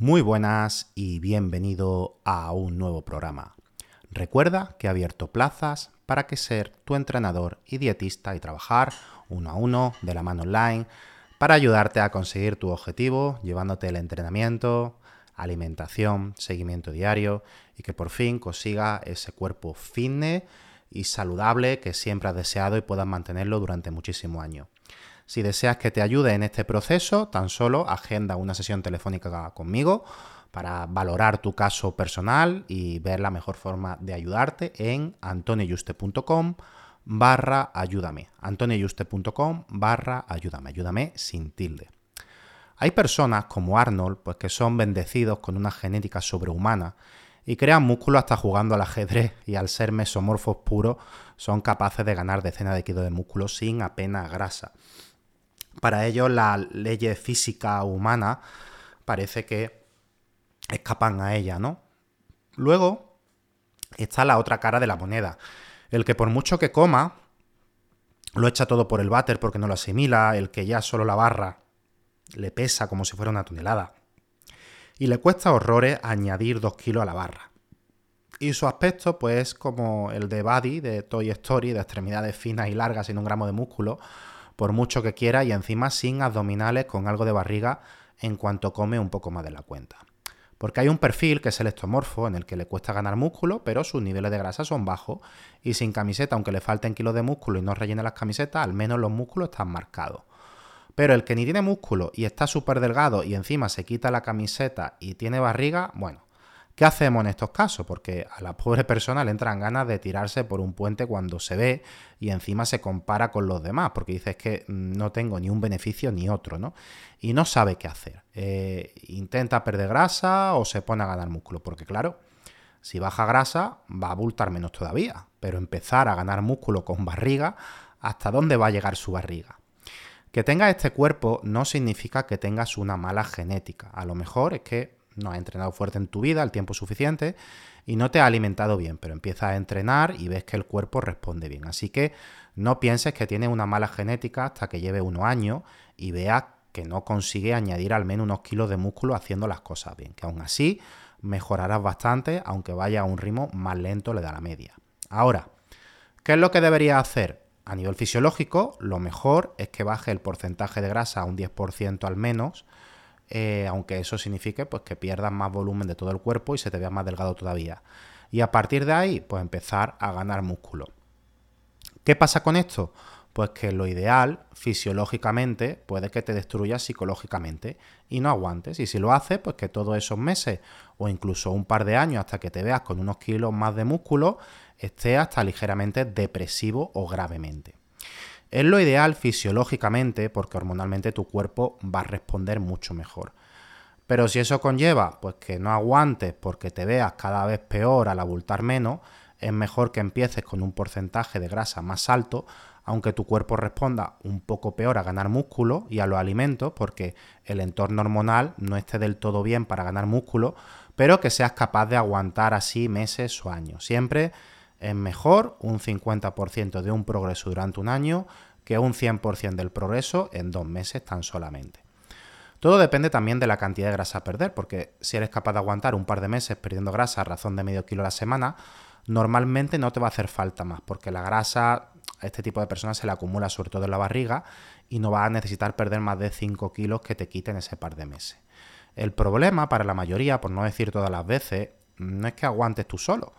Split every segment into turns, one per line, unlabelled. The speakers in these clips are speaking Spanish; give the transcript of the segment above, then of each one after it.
Muy buenas y bienvenido a un nuevo programa. Recuerda que he abierto plazas para que ser tu entrenador y dietista y trabajar uno a uno de la mano online para ayudarte a conseguir tu objetivo, llevándote el entrenamiento, alimentación, seguimiento diario y que por fin consiga ese cuerpo fitness y saludable que siempre has deseado y puedas mantenerlo durante muchísimos años. Si deseas que te ayude en este proceso, tan solo agenda una sesión telefónica conmigo para valorar tu caso personal y ver la mejor forma de ayudarte en antonioyuste.com barra ayúdame. antonioyuste.com barra ayúdame. Ayúdame sin tilde. Hay personas como Arnold pues, que son bendecidos con una genética sobrehumana y crean músculo hasta jugando al ajedrez y al ser mesomorfos puros son capaces de ganar decenas de kilos de músculo sin apenas grasa para ellos las leyes físicas humanas parece que escapan a ella, ¿no? Luego está la otra cara de la moneda. El que por mucho que coma, lo echa todo por el váter porque no lo asimila, el que ya solo la barra le pesa como si fuera una tonelada. Y le cuesta horrores añadir dos kilos a la barra. Y su aspecto, pues, como el de Buddy de Toy Story, de extremidades finas y largas sin un gramo de músculo, por mucho que quiera y encima sin abdominales con algo de barriga en cuanto come un poco más de la cuenta. Porque hay un perfil que es el estomorfo, en el que le cuesta ganar músculo, pero sus niveles de grasa son bajos. Y sin camiseta, aunque le falten kilos de músculo y no rellene las camisetas, al menos los músculos están marcados. Pero el que ni tiene músculo y está súper delgado y encima se quita la camiseta y tiene barriga, bueno, ¿Qué hacemos en estos casos? Porque a la pobre persona le entran ganas de tirarse por un puente cuando se ve y encima se compara con los demás, porque dice que no tengo ni un beneficio ni otro, ¿no? Y no sabe qué hacer. Eh, intenta perder grasa o se pone a ganar músculo, porque claro, si baja grasa va a abultar menos todavía, pero empezar a ganar músculo con barriga, ¿hasta dónde va a llegar su barriga? Que tengas este cuerpo no significa que tengas una mala genética. A lo mejor es que no has entrenado fuerte en tu vida el tiempo suficiente y no te ha alimentado bien, pero empiezas a entrenar y ves que el cuerpo responde bien. Así que no pienses que tienes una mala genética hasta que lleve unos años y veas que no consigue añadir al menos unos kilos de músculo haciendo las cosas bien, que aún así mejorarás bastante, aunque vaya a un ritmo más lento le da la media. Ahora, ¿qué es lo que deberías hacer? A nivel fisiológico, lo mejor es que baje el porcentaje de grasa a un 10% al menos eh, aunque eso signifique pues, que pierdas más volumen de todo el cuerpo y se te vea más delgado todavía. Y a partir de ahí, pues empezar a ganar músculo. ¿Qué pasa con esto? Pues que lo ideal, fisiológicamente, puede que te destruya psicológicamente y no aguantes. Y si lo haces, pues que todos esos meses o incluso un par de años hasta que te veas con unos kilos más de músculo, esté hasta ligeramente depresivo o gravemente. Es lo ideal fisiológicamente porque hormonalmente tu cuerpo va a responder mucho mejor. Pero si eso conlleva pues que no aguantes porque te veas cada vez peor al abultar menos, es mejor que empieces con un porcentaje de grasa más alto, aunque tu cuerpo responda un poco peor a ganar músculo y a los alimentos, porque el entorno hormonal no esté del todo bien para ganar músculo, pero que seas capaz de aguantar así meses o años. Siempre es mejor un 50% de un progreso durante un año que un 100% del progreso en dos meses tan solamente. Todo depende también de la cantidad de grasa a perder, porque si eres capaz de aguantar un par de meses perdiendo grasa a razón de medio kilo a la semana, normalmente no te va a hacer falta más, porque la grasa a este tipo de personas se le acumula sobre todo en la barriga y no va a necesitar perder más de 5 kilos que te quiten ese par de meses. El problema para la mayoría, por no decir todas las veces, no es que aguantes tú solo,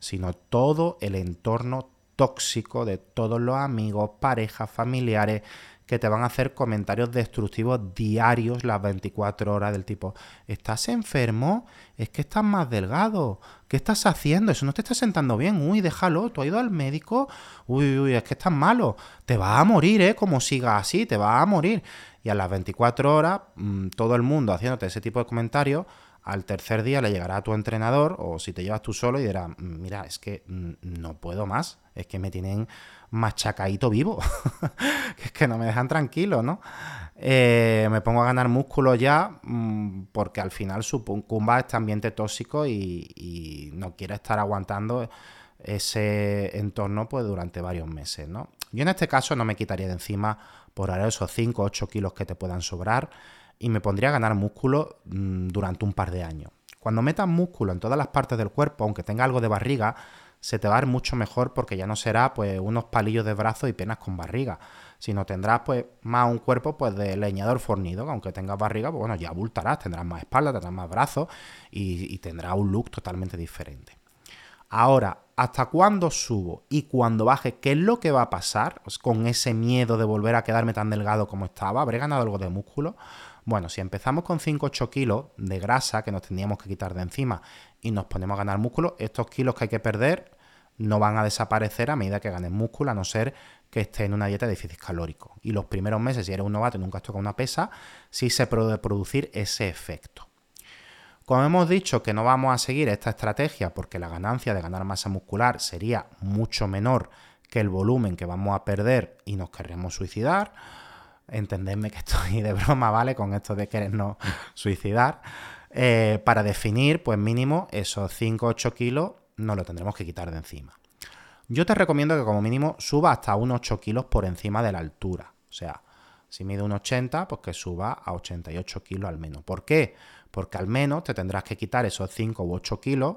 sino todo el entorno tóxico de todos los amigos, parejas, familiares que te van a hacer comentarios destructivos diarios las 24 horas del tipo, ¿estás enfermo? Es que estás más delgado. ¿Qué estás haciendo? Eso no te está sentando bien. Uy, déjalo. ¿Tú has ido al médico? Uy, uy, es que estás malo. Te vas a morir, ¿eh? Como sigas así, te vas a morir. Y a las 24 horas, mm, todo el mundo haciéndote ese tipo de comentarios, al tercer día le llegará a tu entrenador o si te llevas tú solo y dirá, mm, mira, es que mm, no puedo más, es que me tienen machacadito vivo, es que no me dejan tranquilo, ¿no? Eh, me pongo a ganar músculo ya mm, porque al final sucumba a este ambiente tóxico y, no quiere estar aguantando ese entorno pues durante varios meses, ¿no? Yo en este caso no me quitaría de encima por ahora esos 5 o 8 kilos que te puedan sobrar y me pondría a ganar músculo mm, durante un par de años. Cuando metas músculo en todas las partes del cuerpo, aunque tenga algo de barriga, se te va a ver mucho mejor porque ya no será pues unos palillos de brazo y penas con barriga, sino tendrás pues más un cuerpo pues de leñador fornido, que aunque tengas barriga, pues bueno, ya abultarás, tendrás más espalda, tendrás más brazos y, y tendrás un look totalmente diferente. Ahora, ¿hasta cuándo subo? Y cuando baje, ¿qué es lo que va a pasar pues, con ese miedo de volver a quedarme tan delgado como estaba? ¿Habré ganado algo de músculo? Bueno, si empezamos con 5-8 kilos de grasa que nos tendríamos que quitar de encima y nos ponemos a ganar músculo, estos kilos que hay que perder no van a desaparecer a medida que ganes músculo, a no ser que esté en una dieta de déficit calórico. Y los primeros meses, si eres un novato y nunca has tocado una pesa, sí se puede producir ese efecto. Como hemos dicho que no vamos a seguir esta estrategia porque la ganancia de ganar masa muscular sería mucho menor que el volumen que vamos a perder y nos querremos suicidar, entendedme que estoy de broma, ¿vale? Con esto de querernos suicidar. Eh, para definir, pues mínimo esos 5-8 kilos nos lo tendremos que quitar de encima. Yo te recomiendo que como mínimo suba hasta unos 8 kilos por encima de la altura. O sea, si mide un 80, pues que suba a 88 kilos al menos. ¿Por qué? Porque al menos te tendrás que quitar esos 5 u 8 kilos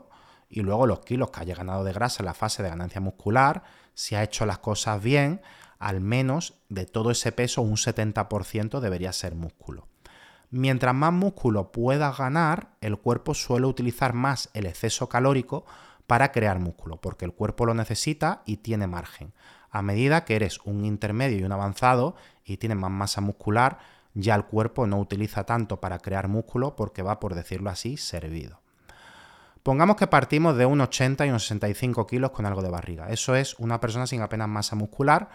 y luego los kilos que haya ganado de grasa en la fase de ganancia muscular, si ha hecho las cosas bien, al menos de todo ese peso un 70% debería ser músculo. Mientras más músculo puedas ganar, el cuerpo suele utilizar más el exceso calórico para crear músculo, porque el cuerpo lo necesita y tiene margen. A medida que eres un intermedio y un avanzado y tienes más masa muscular, ya el cuerpo no utiliza tanto para crear músculo porque va, por decirlo así, servido. Pongamos que partimos de un 80 y unos 65 kilos con algo de barriga. Eso es una persona sin apenas masa muscular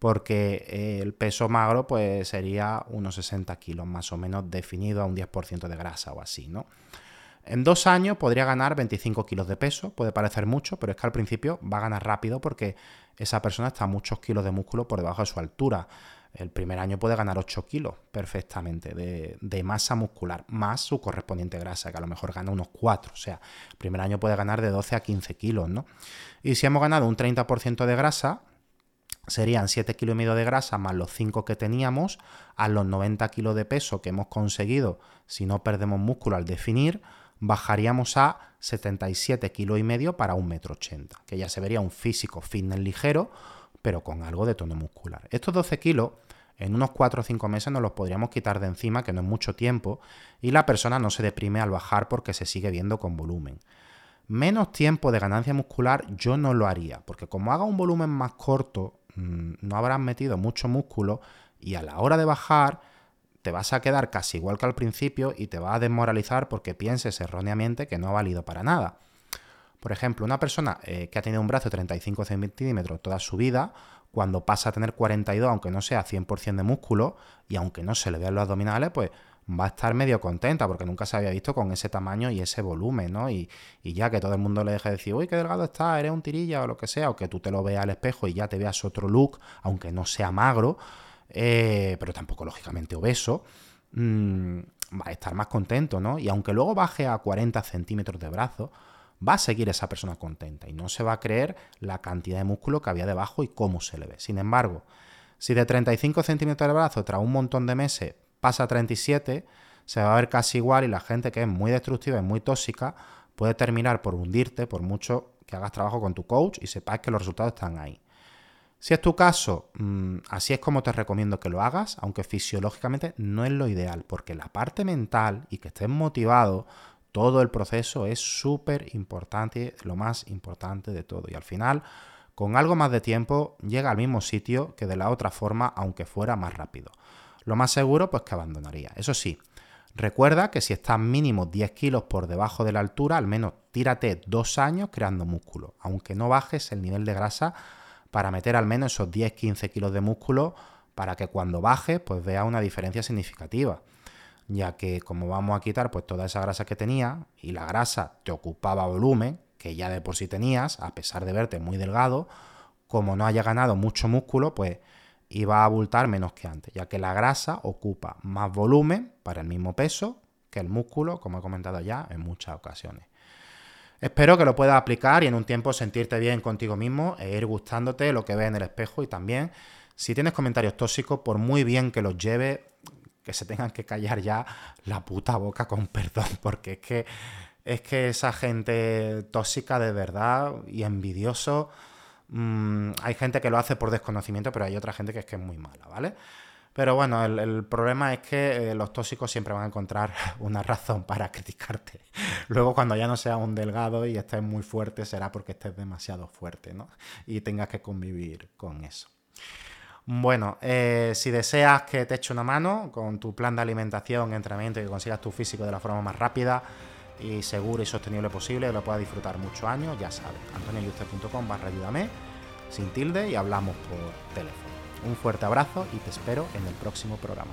porque eh, el peso magro pues sería unos 60 kilos más o menos definido a un 10% de grasa o así, ¿no? En dos años podría ganar 25 kilos de peso, puede parecer mucho, pero es que al principio va a ganar rápido porque esa persona está muchos kilos de músculo por debajo de su altura. El primer año puede ganar 8 kilos perfectamente de, de, masa muscular, más su correspondiente grasa, que a lo mejor gana unos 4. O sea, el primer año puede ganar de 12 a 15 kilos, ¿no? Y si hemos ganado un 30% de grasa, serían 7 kilos y medio de grasa más los 5 que teníamos, a los 90 kilos de peso que hemos conseguido si no perdemos músculo al definir, bajaríamos a 77 kilos y medio para un metro ochenta, que ya se vería un físico fitness ligero, pero con algo de tono muscular. Estos 12 kilos en unos 4 o 5 meses nos los podríamos quitar de encima, que no es mucho tiempo, y la persona no se deprime al bajar porque se sigue viendo con volumen menos tiempo de ganancia muscular yo no lo haría, porque como haga un volumen más corto, no habrás metido mucho músculo y a la hora de bajar te vas a quedar casi igual que al principio y te va a desmoralizar porque pienses erróneamente que no ha valido para nada. Por ejemplo, una persona eh, que ha tenido un brazo de 35 centímetros toda su vida, cuando pasa a tener 42, aunque no sea 100% de músculo y aunque no se le vean los abdominales, pues va a estar medio contenta porque nunca se había visto con ese tamaño y ese volumen, ¿no? Y, ya que todo el mundo le deje de decir, uy, qué delgado está, eres un tirilla o lo que sea, o que tú te lo veas al espejo y ya te veas otro look, aunque no sea magro, eh, pero tampoco lógicamente obeso, mm, va a estar más contento, ¿no? Y aunque luego baje a 40 centímetros de brazo, va a seguir esa persona contenta y no se va a creer la cantidad de músculo que había debajo y cómo se le ve. Sin embargo, si de 35 centímetros de brazo tras un montón de meses pasa a 37, se va a ver casi igual y la gente que es muy destructiva y muy tóxica puede terminar por hundirte por mucho que hagas trabajo con tu coach y sepas que los resultados están ahí. Si es tu caso, mm, así es como te recomiendo que lo hagas, aunque fisiológicamente no es lo ideal, porque la parte mental y que estés motivado, todo el proceso es súper importante, lo más importante de todo. Y al final, con algo más de tiempo, llega al mismo sitio que de la otra forma, aunque fuera más rápido. Lo más seguro, pues que abandonaría. Eso sí, recuerda que si estás mínimo 10 kilos por debajo de la altura, al menos tírate dos años creando músculo, aunque no bajes el nivel de grasa para meter al menos esos 10-15 kilos de músculo para que cuando baje pues vea una diferencia significativa ya que como vamos a quitar pues toda esa grasa que tenía y la grasa te ocupaba volumen que ya de por sí tenías a pesar de verte muy delgado como no haya ganado mucho músculo pues iba a abultar menos que antes ya que la grasa ocupa más volumen para el mismo peso que el músculo como he comentado ya en muchas ocasiones. Espero que lo puedas aplicar y en un tiempo sentirte bien contigo mismo e ir gustándote lo que ves en el espejo y también si tienes comentarios tóxicos, por muy bien que los lleve, que se tengan que callar ya la puta boca con perdón, porque es que es que esa gente tóxica de verdad y envidioso, mm, hay gente que lo hace por desconocimiento, pero hay otra gente que es que es muy mala, ¿vale? Pero bueno, el, problema es que eh, los tóxicos siempre van a encontrar una razón para criticarte. Luego, cuando ya no seas un delgado y estés muy fuerte, será porque estés demasiado fuerte, ¿no? Y tengas que convivir con eso. Bueno, eh, si deseas que te eche una mano con tu plan de alimentación, entrenamiento y que consigas tu físico de la forma más rápida y segura y sostenible posible, lo puedas disfrutar muchos años, ya sabes, antonioyuste.com barra ayúdame, sin tilde y hablamos por teléfono. Un fuerte abrazo y te espero en el próximo programa.